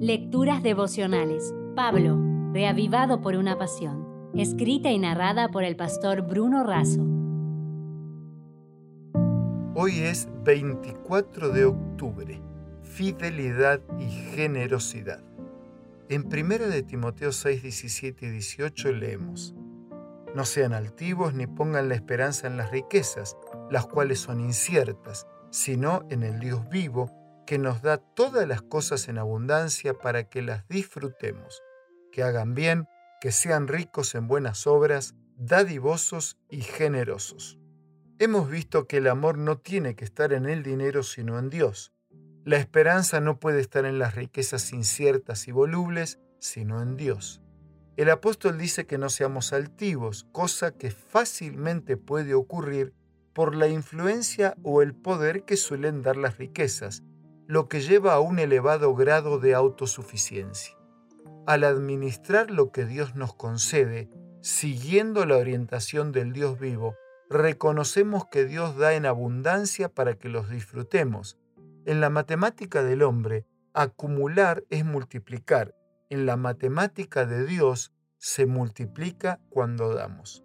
Lecturas devocionales. Pablo, reavivado por una pasión. Escrita y narrada por el pastor Bruno Razo. Hoy es 24 de octubre. Fidelidad y generosidad. En 1 de Timoteo 6, 17 y 18 leemos, No sean altivos ni pongan la esperanza en las riquezas, las cuales son inciertas, sino en el Dios vivo, que nos da todas las cosas en abundancia para que las disfrutemos, que hagan bien, que sean ricos en buenas obras, dadivosos y generosos. Hemos visto que el amor no tiene que estar en el dinero sino en Dios. La esperanza no puede estar en las riquezas inciertas y volubles, sino en Dios. El apóstol dice que no seamos altivos, cosa que fácilmente puede ocurrir por la influencia o el poder que suelen dar las riquezas, lo que lleva a un elevado grado de autosuficiencia. Al administrar lo que Dios nos concede, siguiendo la orientación del Dios vivo, reconocemos que Dios da en abundancia para que los disfrutemos. En la matemática del hombre, acumular es multiplicar. En la matemática de Dios, se multiplica cuando damos.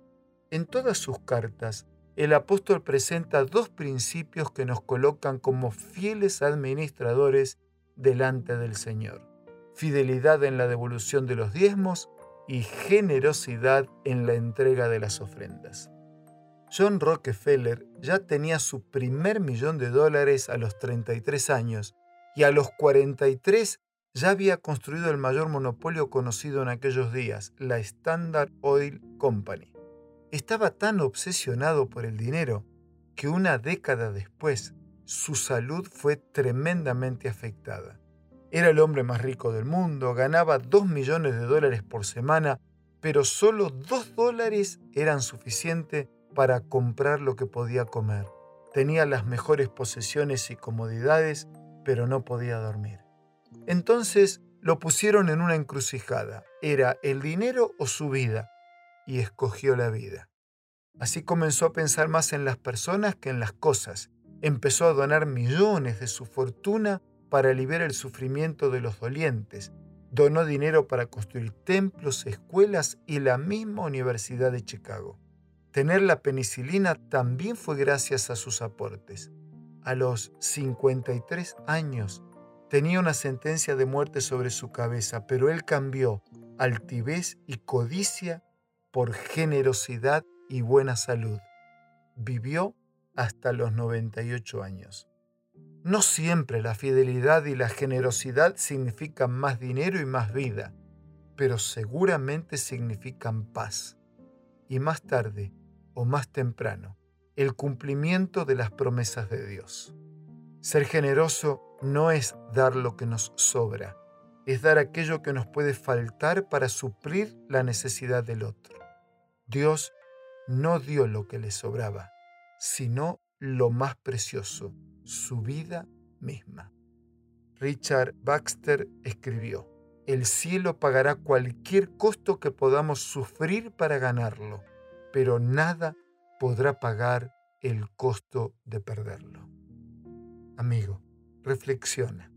En todas sus cartas, el apóstol presenta dos principios que nos colocan como fieles administradores delante del Señor. Fidelidad en la devolución de los diezmos y generosidad en la entrega de las ofrendas. John Rockefeller ya tenía su primer millón de dólares a los 33 años y a los 43 ya había construido el mayor monopolio conocido en aquellos días, la Standard Oil Company. Estaba tan obsesionado por el dinero que una década después su salud fue tremendamente afectada. Era el hombre más rico del mundo, ganaba 2 millones de dólares por semana, pero solo 2 dólares eran suficientes para comprar lo que podía comer. Tenía las mejores posesiones y comodidades, pero no podía dormir. Entonces lo pusieron en una encrucijada. Era el dinero o su vida y escogió la vida. Así comenzó a pensar más en las personas que en las cosas. Empezó a donar millones de su fortuna para aliviar el sufrimiento de los dolientes. Donó dinero para construir templos, escuelas y la misma Universidad de Chicago. Tener la penicilina también fue gracias a sus aportes. A los 53 años tenía una sentencia de muerte sobre su cabeza, pero él cambió altivez y codicia por generosidad y buena salud. Vivió hasta los 98 años. No siempre la fidelidad y la generosidad significan más dinero y más vida, pero seguramente significan paz. Y más tarde o más temprano, el cumplimiento de las promesas de Dios. Ser generoso no es dar lo que nos sobra, es dar aquello que nos puede faltar para suplir la necesidad del otro. Dios no dio lo que le sobraba, sino lo más precioso, su vida misma. Richard Baxter escribió, El cielo pagará cualquier costo que podamos sufrir para ganarlo, pero nada podrá pagar el costo de perderlo. Amigo, reflexiona,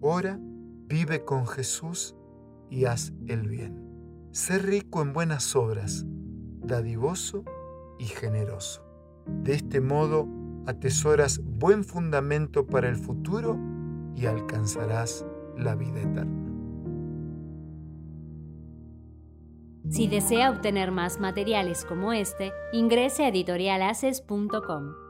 ora, vive con Jesús y haz el bien. Sé rico en buenas obras dadivoso y generoso. De este modo atesoras buen fundamento para el futuro y alcanzarás la vida eterna. Si desea obtener más materiales como este, ingrese a editorialaces.com.